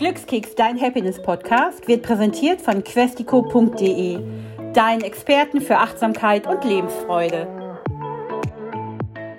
Glückskeks, dein Happiness-Podcast, wird präsentiert von questico.de, deinen Experten für Achtsamkeit und Lebensfreude.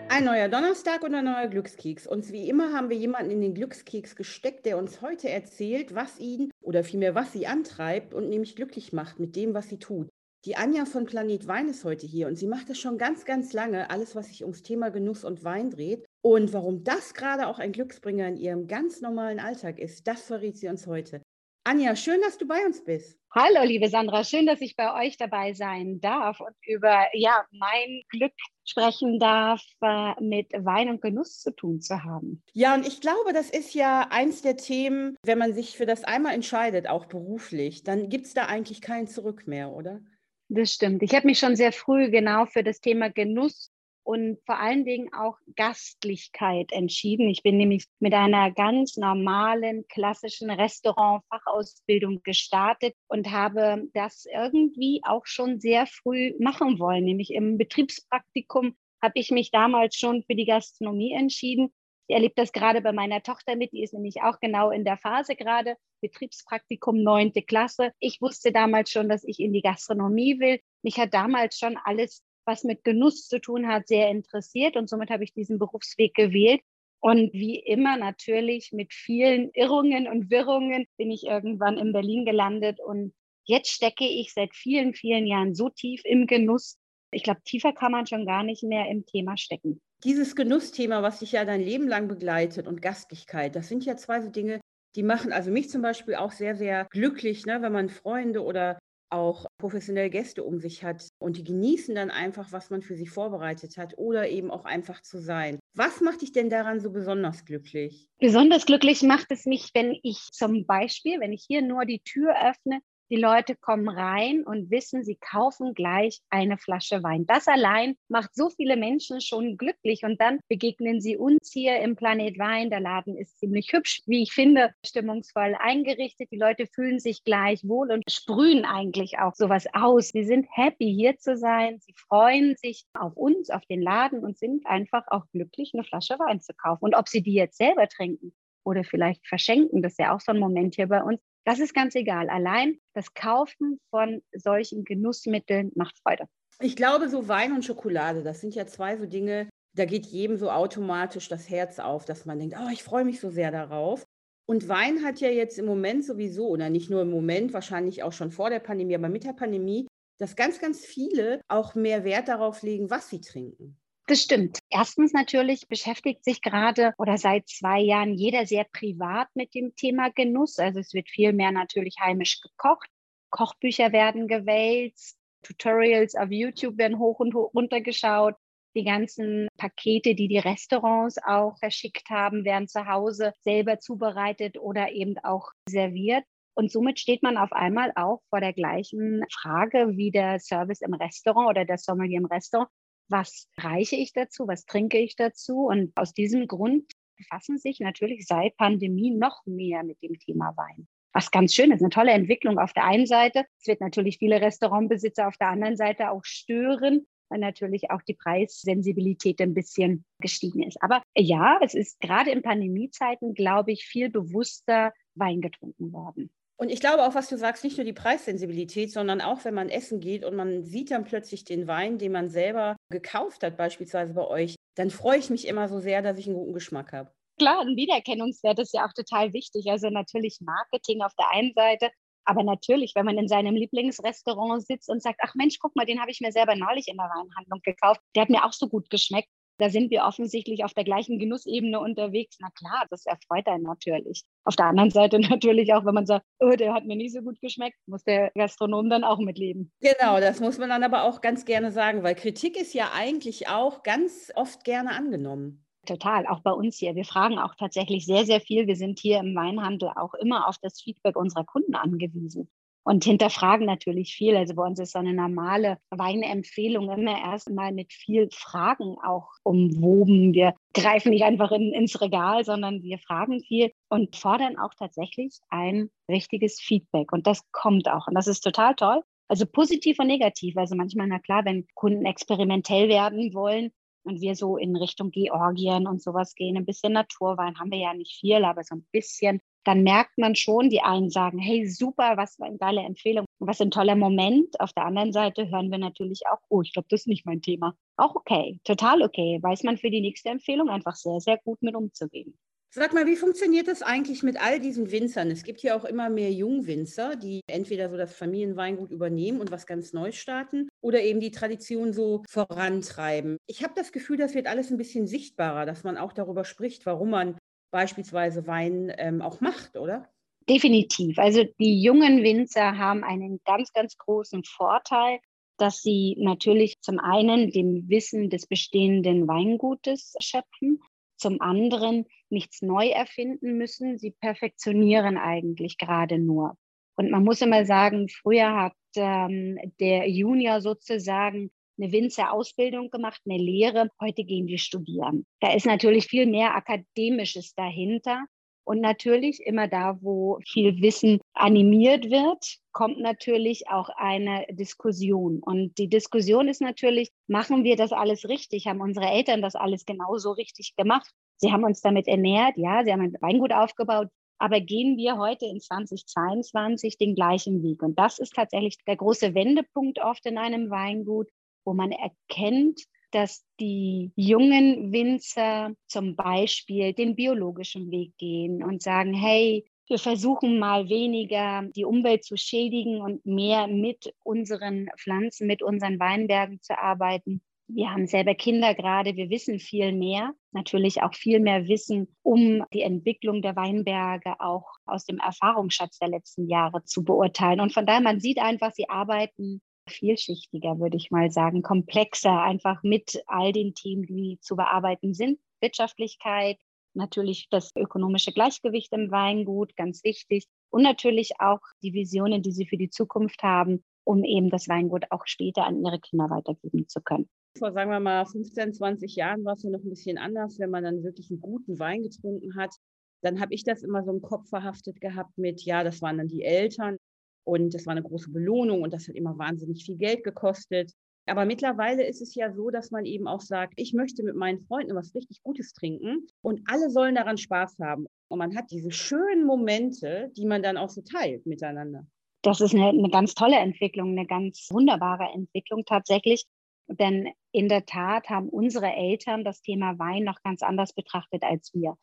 Ein neuer Donnerstag und ein neuer Glückskeks. Und wie immer haben wir jemanden in den Glückskeks gesteckt, der uns heute erzählt, was ihn oder vielmehr was sie antreibt und nämlich glücklich macht mit dem, was sie tut. Die Anja von Planet Wein ist heute hier und sie macht das schon ganz, ganz lange, alles, was sich ums Thema Genuss und Wein dreht. Und warum das gerade auch ein Glücksbringer in ihrem ganz normalen Alltag ist, das verrät sie uns heute. Anja, schön, dass du bei uns bist. Hallo, liebe Sandra, schön, dass ich bei euch dabei sein darf und über ja, mein Glück sprechen darf, äh, mit Wein und Genuss zu tun zu haben. Ja, und ich glaube, das ist ja eins der Themen, wenn man sich für das einmal entscheidet, auch beruflich, dann gibt es da eigentlich kein Zurück mehr, oder? Das stimmt. Ich habe mich schon sehr früh genau für das Thema Genuss und vor allen Dingen auch Gastlichkeit entschieden. Ich bin nämlich mit einer ganz normalen, klassischen Restaurant-Fachausbildung gestartet und habe das irgendwie auch schon sehr früh machen wollen. Nämlich im Betriebspraktikum habe ich mich damals schon für die Gastronomie entschieden. Ich erlebe das gerade bei meiner Tochter mit, die ist nämlich auch genau in der Phase gerade, Betriebspraktikum neunte Klasse. Ich wusste damals schon, dass ich in die Gastronomie will. Mich hat damals schon alles was mit Genuss zu tun hat, sehr interessiert und somit habe ich diesen Berufsweg gewählt. Und wie immer natürlich mit vielen Irrungen und Wirrungen bin ich irgendwann in Berlin gelandet und jetzt stecke ich seit vielen, vielen Jahren so tief im Genuss. Ich glaube, tiefer kann man schon gar nicht mehr im Thema stecken. Dieses Genussthema, was dich ja dein Leben lang begleitet und Gastlichkeit, das sind ja zwei so Dinge, die machen also mich zum Beispiel auch sehr, sehr glücklich, ne, wenn man Freunde oder auch professionell Gäste um sich hat und die genießen dann einfach, was man für sie vorbereitet hat oder eben auch einfach zu sein. Was macht dich denn daran so besonders glücklich? Besonders glücklich macht es mich, wenn ich zum Beispiel, wenn ich hier nur die Tür öffne die Leute kommen rein und wissen, sie kaufen gleich eine Flasche Wein. Das allein macht so viele Menschen schon glücklich. Und dann begegnen sie uns hier im Planet Wein. Der Laden ist ziemlich hübsch, wie ich finde, stimmungsvoll eingerichtet. Die Leute fühlen sich gleich wohl und sprühen eigentlich auch sowas aus. Sie sind happy, hier zu sein. Sie freuen sich auf uns, auf den Laden und sind einfach auch glücklich, eine Flasche Wein zu kaufen. Und ob sie die jetzt selber trinken oder vielleicht verschenken, das ist ja auch so ein Moment hier bei uns, das ist ganz egal. Allein das Kaufen von solchen Genussmitteln macht Freude. Ich glaube, so Wein und Schokolade, das sind ja zwei so Dinge, da geht jedem so automatisch das Herz auf, dass man denkt, oh, ich freue mich so sehr darauf. Und Wein hat ja jetzt im Moment sowieso, oder nicht nur im Moment, wahrscheinlich auch schon vor der Pandemie, aber mit der Pandemie, dass ganz, ganz viele auch mehr Wert darauf legen, was sie trinken. Das stimmt. Erstens natürlich beschäftigt sich gerade oder seit zwei Jahren jeder sehr privat mit dem Thema Genuss. Also es wird viel mehr natürlich heimisch gekocht. Kochbücher werden gewälzt. Tutorials auf YouTube werden hoch und runter geschaut. Die ganzen Pakete, die die Restaurants auch verschickt haben, werden zu Hause selber zubereitet oder eben auch serviert. Und somit steht man auf einmal auch vor der gleichen Frage wie der Service im Restaurant oder der Sommelier im Restaurant was reiche ich dazu, was trinke ich dazu. Und aus diesem Grund befassen sich natürlich seit Pandemie noch mehr mit dem Thema Wein. Was ganz schön ist, eine tolle Entwicklung auf der einen Seite. Es wird natürlich viele Restaurantbesitzer auf der anderen Seite auch stören, weil natürlich auch die Preissensibilität ein bisschen gestiegen ist. Aber ja, es ist gerade in Pandemiezeiten, glaube ich, viel bewusster Wein getrunken worden. Und ich glaube auch, was du sagst, nicht nur die Preissensibilität, sondern auch, wenn man essen geht und man sieht dann plötzlich den Wein, den man selber gekauft hat, beispielsweise bei euch, dann freue ich mich immer so sehr, dass ich einen guten Geschmack habe. Klar, ein Wiedererkennungswert ist ja auch total wichtig. Also natürlich Marketing auf der einen Seite, aber natürlich, wenn man in seinem Lieblingsrestaurant sitzt und sagt, ach Mensch, guck mal, den habe ich mir selber neulich in der Weinhandlung gekauft, der hat mir auch so gut geschmeckt, da sind wir offensichtlich auf der gleichen Genussebene unterwegs. Na klar, das erfreut einen natürlich. Auf der anderen Seite natürlich auch, wenn man sagt, oh, der hat mir nicht so gut geschmeckt, muss der Gastronom dann auch mitleben. Genau, das muss man dann aber auch ganz gerne sagen, weil Kritik ist ja eigentlich auch ganz oft gerne angenommen. Total, auch bei uns hier. Wir fragen auch tatsächlich sehr, sehr viel. Wir sind hier im Weinhandel auch immer auf das Feedback unserer Kunden angewiesen und hinterfragen natürlich viel. Also bei uns ist so eine normale Weinempfehlung immer erstmal mit viel Fragen auch umwoben. Wir greifen nicht einfach in, ins Regal, sondern wir fragen viel und fordern auch tatsächlich ein richtiges Feedback. Und das kommt auch. Und das ist total toll. Also positiv und negativ. Also manchmal, na klar, wenn Kunden experimentell werden wollen, und wir so in Richtung Georgien und sowas gehen, ein bisschen Naturwein haben wir ja nicht viel, aber so ein bisschen dann merkt man schon, die einen sagen, hey, super, was für eine geile Empfehlung, was ein toller Moment. Auf der anderen Seite hören wir natürlich auch, oh, ich glaube, das ist nicht mein Thema. Auch okay, total okay. Weiß man für die nächste Empfehlung einfach sehr, sehr gut mit umzugehen. Sag mal, wie funktioniert das eigentlich mit all diesen Winzern? Es gibt ja auch immer mehr Jungwinzer, die entweder so das Familienweingut übernehmen und was ganz Neues starten oder eben die Tradition so vorantreiben. Ich habe das Gefühl, das wird alles ein bisschen sichtbarer, dass man auch darüber spricht, warum man beispielsweise Wein ähm, auch macht, oder? Definitiv. Also die jungen Winzer haben einen ganz, ganz großen Vorteil, dass sie natürlich zum einen dem Wissen des bestehenden Weingutes schöpfen, zum anderen nichts neu erfinden müssen. Sie perfektionieren eigentlich gerade nur. Und man muss immer sagen, früher hat ähm, der Junior sozusagen eine Winzerausbildung gemacht, eine Lehre. Heute gehen die studieren. Da ist natürlich viel mehr Akademisches dahinter. Und natürlich immer da, wo viel Wissen animiert wird, kommt natürlich auch eine Diskussion. Und die Diskussion ist natürlich, machen wir das alles richtig? Haben unsere Eltern das alles genauso richtig gemacht? Sie haben uns damit ernährt, ja, sie haben ein Weingut aufgebaut, aber gehen wir heute in 2022 den gleichen Weg? Und das ist tatsächlich der große Wendepunkt oft in einem Weingut, wo man erkennt, dass die jungen Winzer zum Beispiel den biologischen Weg gehen und sagen, hey, wir versuchen mal weniger die Umwelt zu schädigen und mehr mit unseren Pflanzen, mit unseren Weinbergen zu arbeiten. Wir haben selber Kinder gerade, wir wissen viel mehr, natürlich auch viel mehr Wissen, um die Entwicklung der Weinberge auch aus dem Erfahrungsschatz der letzten Jahre zu beurteilen. Und von daher, man sieht einfach, sie arbeiten vielschichtiger, würde ich mal sagen, komplexer, einfach mit all den Themen, die zu bearbeiten sind. Wirtschaftlichkeit, natürlich das ökonomische Gleichgewicht im Weingut, ganz wichtig. Und natürlich auch die Visionen, die sie für die Zukunft haben, um eben das Weingut auch später an ihre Kinder weitergeben zu können. Vor, sagen wir mal, 15, 20 Jahren war es ja noch ein bisschen anders, wenn man dann wirklich einen guten Wein getrunken hat. Dann habe ich das immer so im Kopf verhaftet gehabt mit, ja, das waren dann die Eltern, und das war eine große Belohnung und das hat immer wahnsinnig viel Geld gekostet. Aber mittlerweile ist es ja so, dass man eben auch sagt, ich möchte mit meinen Freunden was richtig Gutes trinken und alle sollen daran Spaß haben. Und man hat diese schönen Momente, die man dann auch so teilt miteinander. Das ist eine, eine ganz tolle Entwicklung, eine ganz wunderbare Entwicklung tatsächlich. Denn in der Tat haben unsere Eltern das Thema Wein noch ganz anders betrachtet als wir.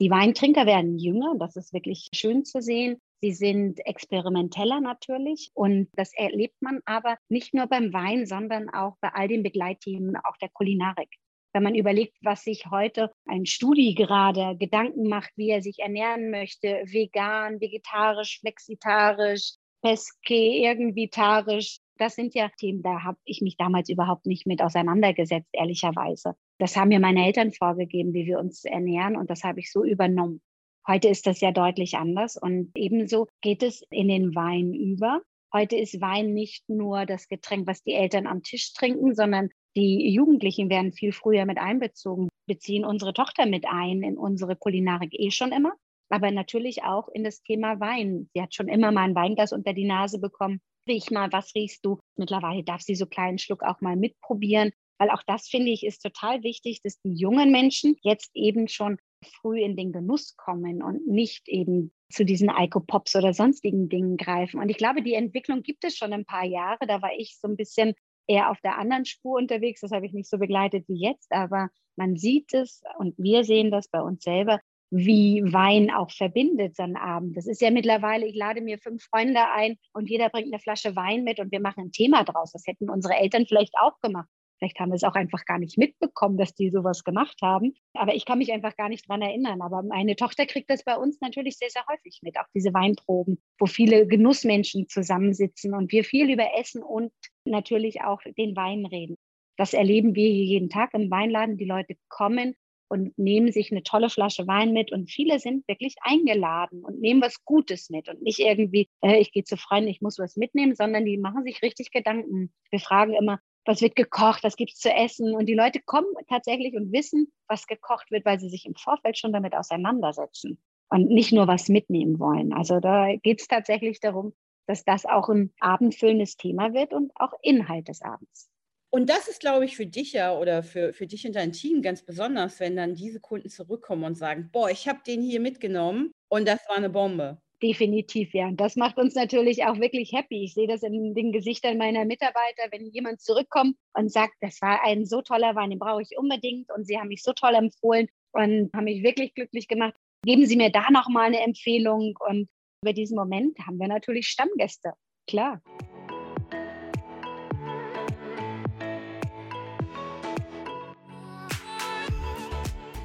Die Weintrinker werden jünger, das ist wirklich schön zu sehen. Sie sind experimenteller natürlich und das erlebt man aber nicht nur beim Wein, sondern auch bei all den Begleitthemen auch der Kulinarik. Wenn man überlegt, was sich heute ein Studi gerade Gedanken macht, wie er sich ernähren möchte, vegan, vegetarisch, flexitarisch, pesque, irgendwie tarisch, das sind ja Themen, da habe ich mich damals überhaupt nicht mit auseinandergesetzt, ehrlicherweise. Das haben mir meine Eltern vorgegeben, wie wir uns ernähren und das habe ich so übernommen. Heute ist das ja deutlich anders und ebenso geht es in den Wein über. Heute ist Wein nicht nur das Getränk, was die Eltern am Tisch trinken, sondern die Jugendlichen werden viel früher mit einbezogen, beziehen unsere Tochter mit ein in unsere Kulinarik eh schon immer, aber natürlich auch in das Thema Wein. Sie hat schon immer mal ein Weinglas unter die Nase bekommen. Riech mal, was riechst du? Mittlerweile darf sie so kleinen Schluck auch mal mitprobieren, weil auch das finde ich ist total wichtig, dass die jungen Menschen jetzt eben schon früh in den Genuss kommen und nicht eben zu diesen Alkopops oder sonstigen Dingen greifen. Und ich glaube, die Entwicklung gibt es schon ein paar Jahre. Da war ich so ein bisschen eher auf der anderen Spur unterwegs. Das habe ich nicht so begleitet wie jetzt, aber man sieht es und wir sehen das bei uns selber, wie Wein auch verbindet so einen Abend. Das ist ja mittlerweile, ich lade mir fünf Freunde ein und jeder bringt eine Flasche Wein mit und wir machen ein Thema draus. Das hätten unsere Eltern vielleicht auch gemacht. Vielleicht haben wir es auch einfach gar nicht mitbekommen, dass die sowas gemacht haben. Aber ich kann mich einfach gar nicht dran erinnern. Aber meine Tochter kriegt das bei uns natürlich sehr, sehr häufig mit. Auch diese Weinproben, wo viele Genussmenschen zusammensitzen und wir viel über Essen und natürlich auch den Wein reden. Das erleben wir hier jeden Tag im Weinladen. Die Leute kommen und nehmen sich eine tolle Flasche Wein mit und viele sind wirklich eingeladen und nehmen was Gutes mit und nicht irgendwie, äh, ich gehe zu Freunden, ich muss was mitnehmen, sondern die machen sich richtig Gedanken. Wir fragen immer, was wird gekocht, was gibt es zu essen. Und die Leute kommen tatsächlich und wissen, was gekocht wird, weil sie sich im Vorfeld schon damit auseinandersetzen und nicht nur was mitnehmen wollen. Also da geht es tatsächlich darum, dass das auch ein abendfüllendes Thema wird und auch Inhalt des Abends. Und das ist, glaube ich, für dich ja oder für, für dich und dein Team ganz besonders, wenn dann diese Kunden zurückkommen und sagen, boah, ich habe den hier mitgenommen Und das war eine Bombe. Definitiv, ja. Und das macht uns natürlich auch wirklich happy. Ich sehe das in den Gesichtern meiner Mitarbeiter, wenn jemand zurückkommt und sagt, das war ein so toller Wein, den brauche ich unbedingt und Sie haben mich so toll empfohlen und haben mich wirklich glücklich gemacht. Geben Sie mir da nochmal eine Empfehlung. Und über diesen Moment haben wir natürlich Stammgäste, klar.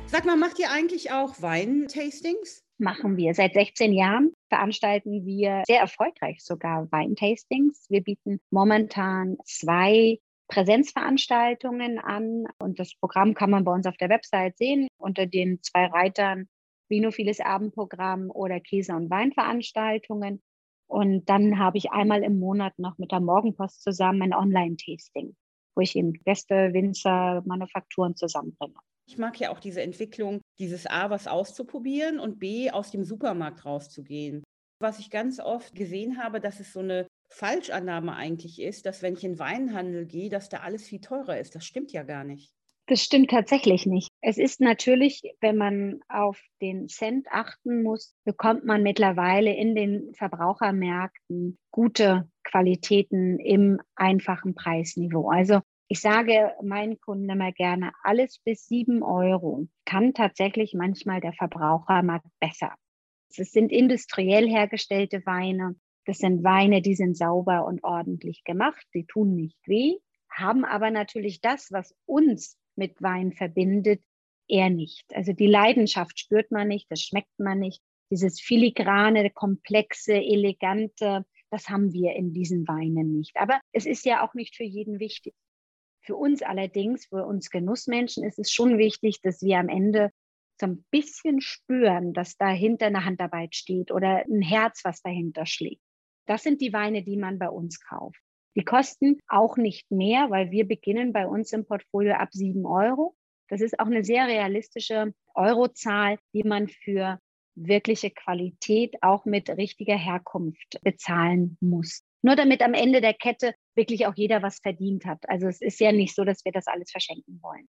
Sag mal, macht ihr eigentlich auch Weintastings? Machen wir. Seit 16 Jahren veranstalten wir sehr erfolgreich sogar Weintastings. Wir bieten momentan zwei Präsenzveranstaltungen an und das Programm kann man bei uns auf der Website sehen unter den zwei Reitern Vinophiles Abendprogramm oder Käse- und Weinveranstaltungen. Und dann habe ich einmal im Monat noch mit der Morgenpost zusammen ein Online-Tasting, wo ich eben Gäste, Winzer, Manufakturen zusammenbringe. Ich mag ja auch diese Entwicklung, dieses A, was auszuprobieren und B, aus dem Supermarkt rauszugehen. Was ich ganz oft gesehen habe, dass es so eine Falschannahme eigentlich ist, dass wenn ich in Weinhandel gehe, dass da alles viel teurer ist. Das stimmt ja gar nicht. Das stimmt tatsächlich nicht. Es ist natürlich, wenn man auf den Cent achten muss, bekommt man mittlerweile in den Verbrauchermärkten gute Qualitäten im einfachen Preisniveau. Also ich sage meinen Kunden immer gerne, alles bis sieben Euro kann tatsächlich manchmal der Verbrauchermarkt besser. Es sind industriell hergestellte Weine. Das sind Weine, die sind sauber und ordentlich gemacht. Die tun nicht weh, haben aber natürlich das, was uns mit Wein verbindet, eher nicht. Also die Leidenschaft spürt man nicht, das schmeckt man nicht. Dieses filigrane, komplexe, elegante, das haben wir in diesen Weinen nicht. Aber es ist ja auch nicht für jeden wichtig. Für uns allerdings, für uns Genussmenschen, ist es schon wichtig, dass wir am Ende so ein bisschen spüren, dass dahinter eine Handarbeit steht oder ein Herz, was dahinter schlägt. Das sind die Weine, die man bei uns kauft. Die kosten auch nicht mehr, weil wir beginnen bei uns im Portfolio ab sieben Euro. Das ist auch eine sehr realistische Eurozahl, die man für wirkliche Qualität auch mit richtiger Herkunft bezahlen muss. Nur damit am Ende der Kette wirklich auch jeder was verdient hat. Also es ist ja nicht so, dass wir das alles verschenken wollen.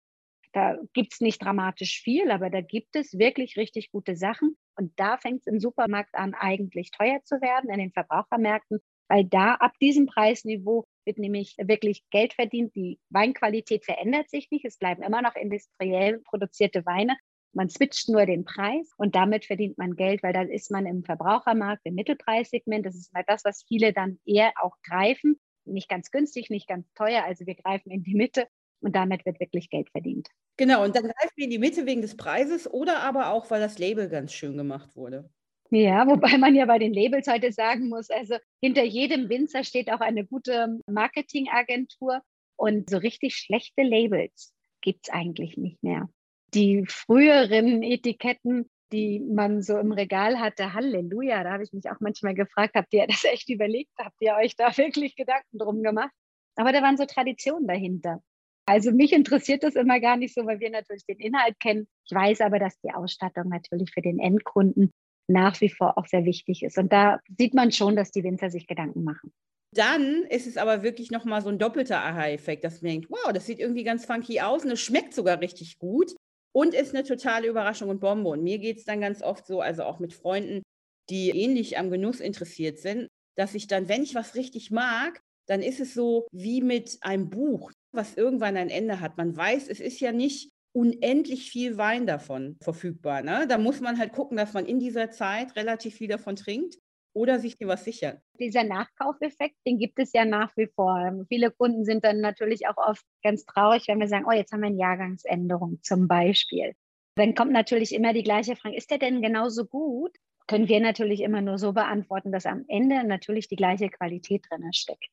Da gibt es nicht dramatisch viel, aber da gibt es wirklich richtig gute Sachen. Und da fängt es im Supermarkt an, eigentlich teuer zu werden, in den Verbrauchermärkten, weil da ab diesem Preisniveau wird nämlich wirklich Geld verdient. Die Weinqualität verändert sich nicht. Es bleiben immer noch industriell produzierte Weine. Man switcht nur den Preis und damit verdient man Geld, weil dann ist man im Verbrauchermarkt, im Mittelpreissegment. Das ist mal das, was viele dann eher auch greifen. Nicht ganz günstig, nicht ganz teuer. Also wir greifen in die Mitte und damit wird wirklich Geld verdient. Genau, und dann greifen wir in die Mitte wegen des Preises oder aber auch, weil das Label ganz schön gemacht wurde. Ja, wobei man ja bei den Labels heute sagen muss, also hinter jedem Winzer steht auch eine gute Marketingagentur und so richtig schlechte Labels gibt es eigentlich nicht mehr die früheren Etiketten, die man so im Regal hatte, Halleluja, da habe ich mich auch manchmal gefragt, habt ihr das echt überlegt? Habt ihr euch da wirklich Gedanken drum gemacht? Aber da waren so Traditionen dahinter. Also mich interessiert das immer gar nicht so, weil wir natürlich den Inhalt kennen. Ich weiß aber, dass die Ausstattung natürlich für den Endkunden nach wie vor auch sehr wichtig ist. Und da sieht man schon, dass die Winzer sich Gedanken machen. Dann ist es aber wirklich nochmal so ein doppelter Aha-Effekt, dass man denkt, wow, das sieht irgendwie ganz funky aus und es schmeckt sogar richtig gut und ist eine totale Überraschung und Bombe. Und mir geht es dann ganz oft so, also auch mit Freunden, die ähnlich am Genuss interessiert sind, dass ich dann, wenn ich was richtig mag, dann ist es so wie mit einem Buch, was irgendwann ein Ende hat. Man weiß, es ist ja nicht unendlich viel Wein davon verfügbar. Ne? Da muss man halt gucken, dass man in dieser Zeit relativ viel davon trinkt oder sich dir was sichern. Dieser Nachkaufeffekt, den gibt es ja nach wie vor. Viele Kunden sind dann natürlich auch oft ganz traurig, wenn wir sagen, oh, jetzt haben wir eine Jahrgangsänderung zum Beispiel. Dann kommt natürlich immer die gleiche Frage, ist der denn genauso gut? Können wir natürlich immer nur so beantworten, dass am Ende natürlich die gleiche Qualität drin steckt.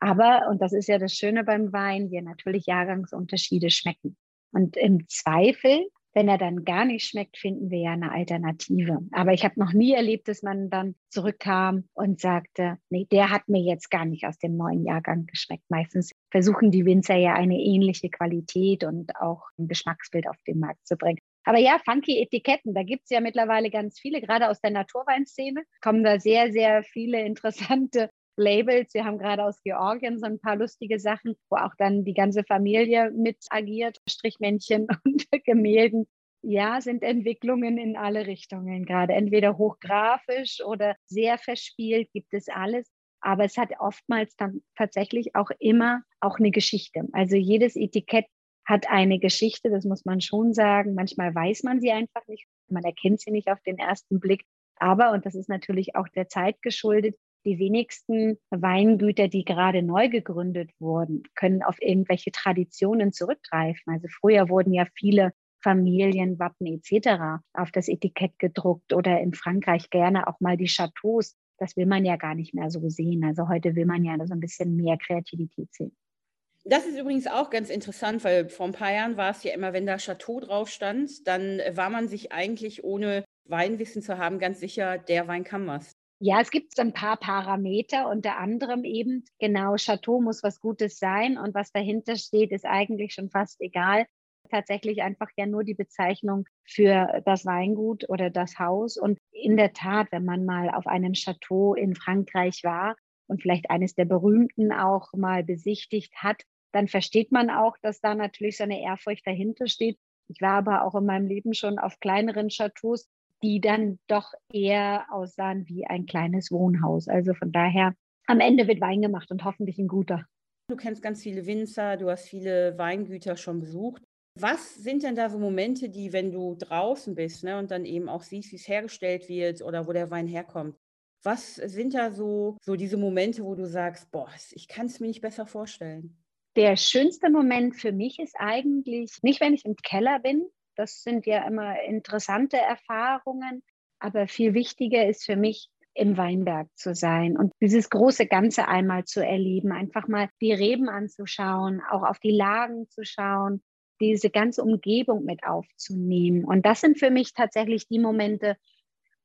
Aber, und das ist ja das Schöne beim Wein, wir natürlich Jahrgangsunterschiede schmecken. Und im Zweifel wenn er dann gar nicht schmeckt, finden wir ja eine Alternative. Aber ich habe noch nie erlebt, dass man dann zurückkam und sagte, nee, der hat mir jetzt gar nicht aus dem neuen Jahrgang geschmeckt. Meistens versuchen die Winzer ja eine ähnliche Qualität und auch ein Geschmacksbild auf den Markt zu bringen. Aber ja, funky Etiketten, da gibt es ja mittlerweile ganz viele, gerade aus der Naturweinszene kommen da sehr, sehr viele interessante Labels. Wir haben gerade aus Georgien so ein paar lustige Sachen, wo auch dann die ganze Familie mit agiert, Strichmännchen und Gemälden. ja, sind Entwicklungen in alle Richtungen gerade. Entweder hochgrafisch oder sehr verspielt, gibt es alles. Aber es hat oftmals dann tatsächlich auch immer auch eine Geschichte. Also jedes Etikett hat eine Geschichte, das muss man schon sagen. Manchmal weiß man sie einfach nicht. Man erkennt sie nicht auf den ersten Blick. Aber, und das ist natürlich auch der Zeit geschuldet, die wenigsten Weingüter, die gerade neu gegründet wurden, können auf irgendwelche Traditionen zurückgreifen. Also früher wurden ja viele Familienwappen etc. auf das Etikett gedruckt oder in Frankreich gerne auch mal die Chateaus. Das will man ja gar nicht mehr so sehen. Also heute will man ja so ein bisschen mehr Kreativität sehen. Das ist übrigens auch ganz interessant, weil vor ein paar Jahren war es ja immer, wenn da Chateau drauf stand, dann war man sich eigentlich ohne Weinwissen zu haben ganz sicher, der Wein kann was. Ja, es gibt ein paar Parameter, unter anderem eben, genau, Chateau muss was Gutes sein und was dahinter steht, ist eigentlich schon fast egal. Tatsächlich einfach ja nur die Bezeichnung für das Weingut oder das Haus. Und in der Tat, wenn man mal auf einem Chateau in Frankreich war und vielleicht eines der berühmten auch mal besichtigt hat, dann versteht man auch, dass da natürlich so eine Ehrfurcht dahinter steht. Ich war aber auch in meinem Leben schon auf kleineren Chateaus, die dann doch eher aussahen wie ein kleines Wohnhaus. Also von daher, am Ende wird Wein gemacht und hoffentlich ein guter. Du kennst ganz viele Winzer, du hast viele Weingüter schon besucht. Was sind denn da so Momente, die, wenn du draußen bist ne, und dann eben auch siehst, wie es hergestellt wird oder wo der Wein herkommt, was sind da so, so diese Momente, wo du sagst, boah, ich kann es mir nicht besser vorstellen? Der schönste Moment für mich ist eigentlich nicht, wenn ich im Keller bin, das sind ja immer interessante Erfahrungen. Aber viel wichtiger ist für mich, im Weinberg zu sein und dieses große Ganze einmal zu erleben, einfach mal die Reben anzuschauen, auch auf die Lagen zu schauen, diese ganze Umgebung mit aufzunehmen. Und das sind für mich tatsächlich die Momente,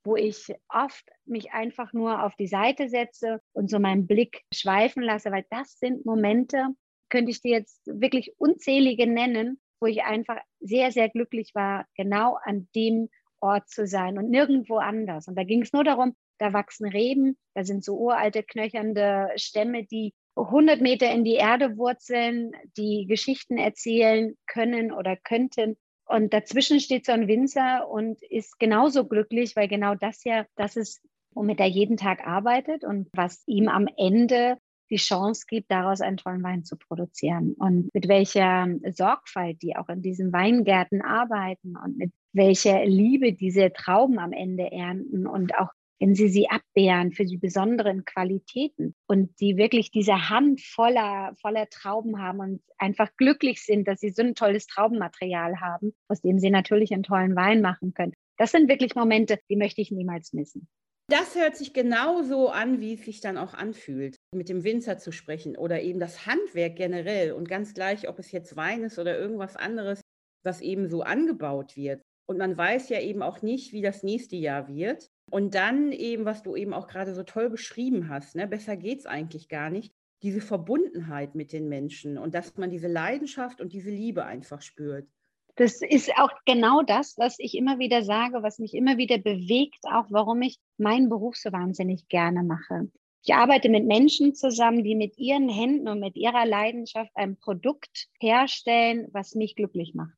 wo ich oft mich einfach nur auf die Seite setze und so meinen Blick schweifen lasse, weil das sind Momente, könnte ich dir jetzt wirklich unzählige nennen, wo ich einfach sehr, sehr glücklich war, genau an dem Ort zu sein und nirgendwo anders. Und da ging es nur darum, da wachsen Reben, da sind so uralte, knöchernde Stämme, die 100 Meter in die Erde wurzeln, die Geschichten erzählen können oder könnten. Und dazwischen steht so ein Winzer und ist genauso glücklich, weil genau das ja das ist, womit er jeden Tag arbeitet und was ihm am Ende die Chance gibt, daraus einen tollen Wein zu produzieren. Und mit welcher Sorgfalt die auch in diesen Weingärten arbeiten und mit welcher Liebe diese Trauben am Ende ernten und auch wenn sie sie abbeeren für die besonderen Qualitäten und die wirklich diese Hand voller, voller Trauben haben und einfach glücklich sind, dass sie so ein tolles Traubenmaterial haben, aus dem sie natürlich einen tollen Wein machen können. Das sind wirklich Momente, die möchte ich niemals missen. Das hört sich genauso an, wie es sich dann auch anfühlt, mit dem Winzer zu sprechen oder eben das Handwerk generell und ganz gleich, ob es jetzt Wein ist oder irgendwas anderes, was eben so angebaut wird. Und man weiß ja eben auch nicht, wie das nächste Jahr wird. Und dann eben, was du eben auch gerade so toll beschrieben hast, ne, besser geht es eigentlich gar nicht, diese Verbundenheit mit den Menschen und dass man diese Leidenschaft und diese Liebe einfach spürt das ist auch genau das, was ich immer wieder sage, was mich immer wieder bewegt, auch warum ich meinen Beruf so wahnsinnig gerne mache. Ich arbeite mit Menschen zusammen, die mit ihren Händen und mit ihrer Leidenschaft ein Produkt herstellen, was mich glücklich macht.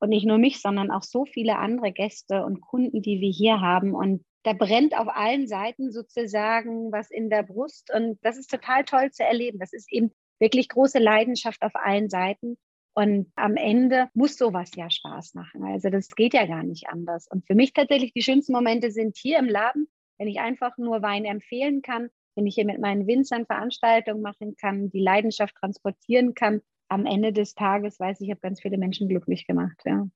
Und nicht nur mich, sondern auch so viele andere Gäste und Kunden, die wir hier haben. Und da brennt auf allen Seiten sozusagen was in der Brust. Und das ist total toll zu erleben. Das ist eben wirklich große Leidenschaft auf allen Seiten. Und am Ende muss sowas ja Spaß machen. Also das geht ja gar nicht anders. Und für mich tatsächlich die schönsten Momente sind hier im Laden, wenn ich einfach nur Wein empfehlen kann, wenn ich hier mit meinen Winzern Veranstaltungen machen kann, die Leidenschaft transportieren kann. Am Ende des Tages weiß ich, ich habe ganz viele Menschen glücklich gemacht. Ja.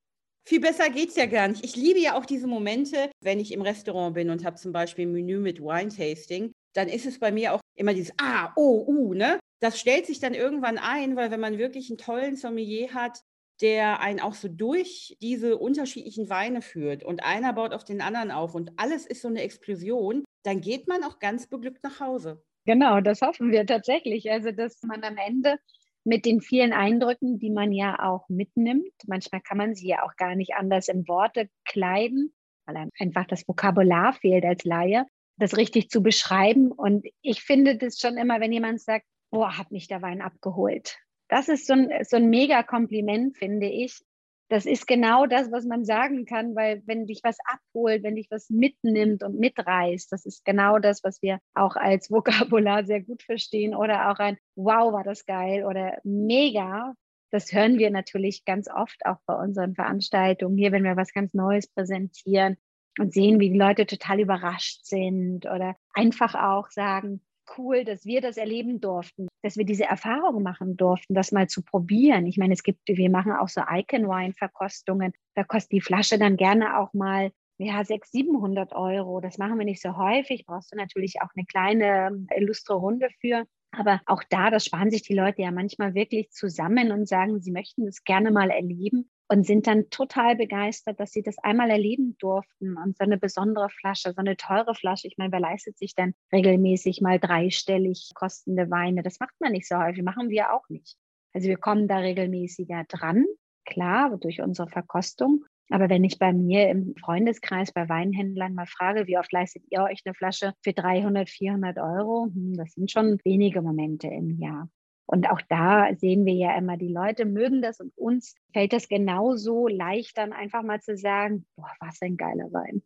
Viel besser geht es ja gar nicht. Ich liebe ja auch diese Momente, wenn ich im Restaurant bin und habe zum Beispiel ein Menü mit Wine-Tasting, dann ist es bei mir auch immer dieses Ah, oh, uh, ne? das stellt sich dann irgendwann ein, weil wenn man wirklich einen tollen Sommelier hat, der einen auch so durch diese unterschiedlichen Weine führt und einer baut auf den anderen auf und alles ist so eine Explosion, dann geht man auch ganz beglückt nach Hause. Genau, das hoffen wir tatsächlich. Also, dass man am Ende mit den vielen Eindrücken, die man ja auch mitnimmt, manchmal kann man sie ja auch gar nicht anders in Worte kleiden, weil einfach das Vokabular fehlt als Laie, das richtig zu beschreiben. Und ich finde das schon immer, wenn jemand sagt, boah, hat mich der Wein abgeholt. Das ist so ein, so ein mega Kompliment, finde ich. das ist genau das, was man sagen kann, weil wenn dich was abholt, wenn dich was mitnimmt und mitreißt, das ist genau das, was wir auch als Vokabular sehr gut verstehen oder auch ein Wow, war das geil oder mega. Das hören wir natürlich ganz oft auch bei unseren Veranstaltungen hier, wenn wir was ganz Neues präsentieren und sehen, wie die Leute total überrascht sind oder einfach auch sagen, cool, dass wir das erleben durften, dass wir diese Erfahrung machen durften, das mal zu probieren. Ich meine, es gibt, wir machen auch so Icon Wine Verkostungen. Da kostet die Flasche dann gerne auch mal ja, 600, 700 Euro. Das machen wir nicht so häufig. Brauchst du natürlich auch eine kleine illustre Runde für. Aber auch da, das sparen sich die Leute ja manchmal wirklich zusammen und sagen, sie möchten das gerne mal erleben und sind dann total begeistert, dass sie das einmal erleben durften und so eine besondere Flasche, so eine teure Flasche. Ich meine, wer leistet sich denn regelmäßig mal dreistellig kostende Weine? Das macht man nicht so häufig, machen wir auch nicht. Also wir kommen da regelmäßiger dran, klar, durch unsere Verkostung. Aber wenn ich bei mir im Freundeskreis bei Weinhändlern mal frage, wie oft leistet ihr euch eine Flasche für 300, 400 Euro? Hm, das sind schon wenige Momente im Jahr. Und auch da sehen wir ja immer, die Leute mögen das und uns fällt das genauso leicht, dann einfach mal zu sagen, boah, was ein geiler Wein.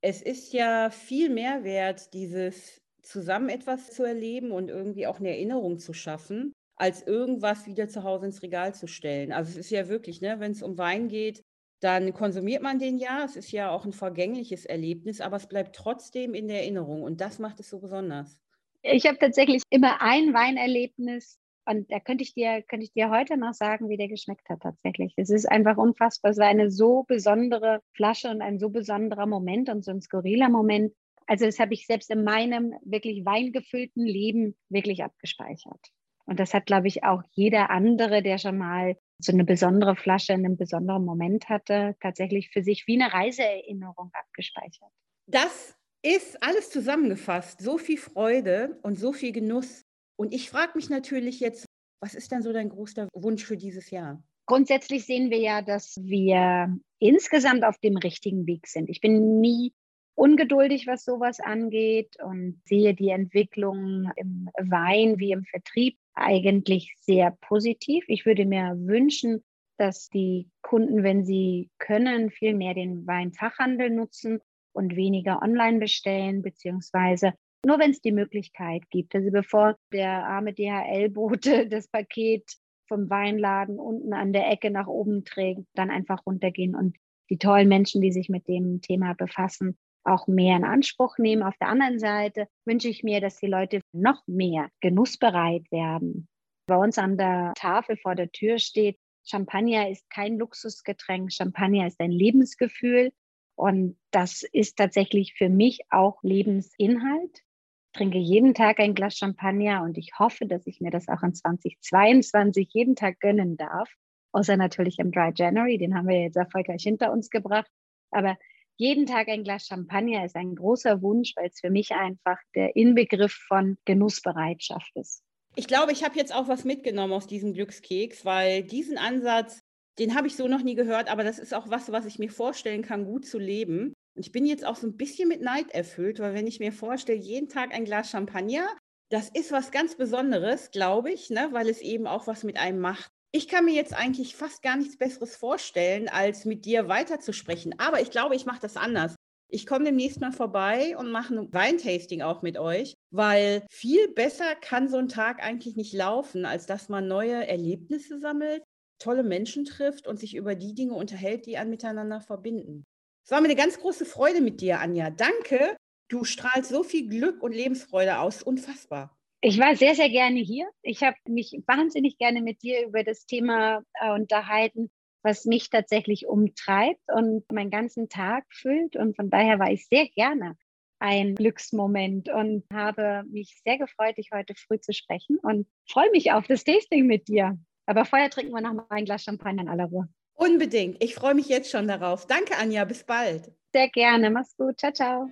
Es ist ja viel mehr wert, dieses zusammen etwas zu erleben und irgendwie auch eine Erinnerung zu schaffen, als irgendwas wieder zu Hause ins Regal zu stellen. Also es ist ja wirklich, ne, wenn es um Wein geht, dann konsumiert man den ja. Es ist ja auch ein vergängliches Erlebnis, aber es bleibt trotzdem in der Erinnerung und das macht es so besonders. Ich habe tatsächlich immer ein Weinerlebnis, und da könnte ich dir, könnte ich dir heute noch sagen, wie der geschmeckt hat tatsächlich. Es ist einfach unfassbar. Es war eine so besondere Flasche und ein so besonderer Moment und so ein skurriler Moment. Also das habe ich selbst in meinem wirklich weingefüllten Leben wirklich abgespeichert. Und das hat, glaube ich, auch jeder andere, der schon mal so eine besondere Flasche in einem besonderen Moment hatte, tatsächlich für sich wie eine Reiseerinnerung abgespeichert. Das ist alles zusammengefasst. So viel Freude und so viel Genuss und ich frage mich natürlich jetzt, was ist denn so dein größter Wunsch für dieses Jahr? Grundsätzlich sehen wir ja, dass wir insgesamt auf dem richtigen Weg sind. Ich bin nie ungeduldig, was sowas angeht und sehe die Entwicklung im Wein wie im Vertrieb eigentlich sehr positiv. Ich würde mir wünschen, dass die Kunden, wenn sie können, viel mehr den Weinfachhandel nutzen und weniger online bestellen, beziehungsweise nur wenn es die Möglichkeit gibt. Also bevor der arme DHL-Bote das Paket vom Weinladen unten an der Ecke nach oben trägt, dann einfach runtergehen und die tollen Menschen, die sich mit dem Thema befassen, auch mehr in Anspruch nehmen. Auf der anderen Seite wünsche ich mir, dass die Leute noch mehr genussbereit werden. Bei uns an der Tafel vor der Tür steht, Champagner ist kein Luxusgetränk, Champagner ist ein Lebensgefühl. Und das ist tatsächlich für mich auch Lebensinhalt trinke jeden Tag ein Glas Champagner und ich hoffe, dass ich mir das auch in 2022 jeden Tag gönnen darf. Außer natürlich im Dry January, den haben wir jetzt erfolgreich hinter uns gebracht. Aber jeden Tag ein Glas Champagner ist ein großer Wunsch, weil es für mich einfach der Inbegriff von Genussbereitschaft ist. Ich glaube, ich habe jetzt auch was mitgenommen aus diesem Glückskeks, weil diesen Ansatz, den habe ich so noch nie gehört, aber das ist auch was, was ich mir vorstellen kann, gut zu leben. Und ich bin jetzt auch so ein bisschen mit Neid erfüllt, weil wenn ich mir vorstelle, jeden Tag ein Glas Champagner, das ist was ganz Besonderes, glaube ich, ne? weil es eben auch was mit einem macht. Ich kann mir jetzt eigentlich fast gar nichts Besseres vorstellen, als mit dir weiterzusprechen. Aber ich glaube, ich mache das anders. Ich komme demnächst mal vorbei und mache ein Weintasting auch mit euch, weil viel besser kann so ein Tag eigentlich nicht laufen, als dass man neue Erlebnisse sammelt, tolle Menschen trifft und sich über die Dinge unterhält, die einen miteinander verbinden. Es war mir eine ganz große Freude mit dir, Anja. Danke. Du strahlst so viel Glück und Lebensfreude aus. Unfassbar. Ich war sehr, sehr gerne hier. Ich habe mich wahnsinnig gerne mit dir über das Thema äh, unterhalten, was mich tatsächlich umtreibt und meinen ganzen Tag füllt. Und von daher war ich sehr gerne ein Glücksmoment und habe mich sehr gefreut, dich heute früh zu sprechen und freue mich auf das Tasting mit dir. Aber vorher trinken wir noch mal ein Glas Champagner in aller Ruhe. Unbedingt. Ich freue mich jetzt schon darauf. Danke, Anja. Bis bald. Sehr gerne. Mach's gut. Ciao, ciao.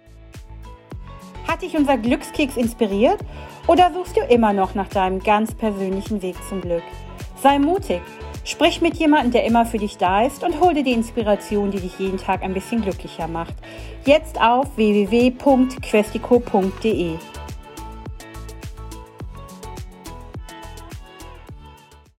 Hat dich unser Glückskeks inspiriert oder suchst du immer noch nach deinem ganz persönlichen Weg zum Glück? Sei mutig. Sprich mit jemandem, der immer für dich da ist und hol dir die Inspiration, die dich jeden Tag ein bisschen glücklicher macht. Jetzt auf www.questico.de.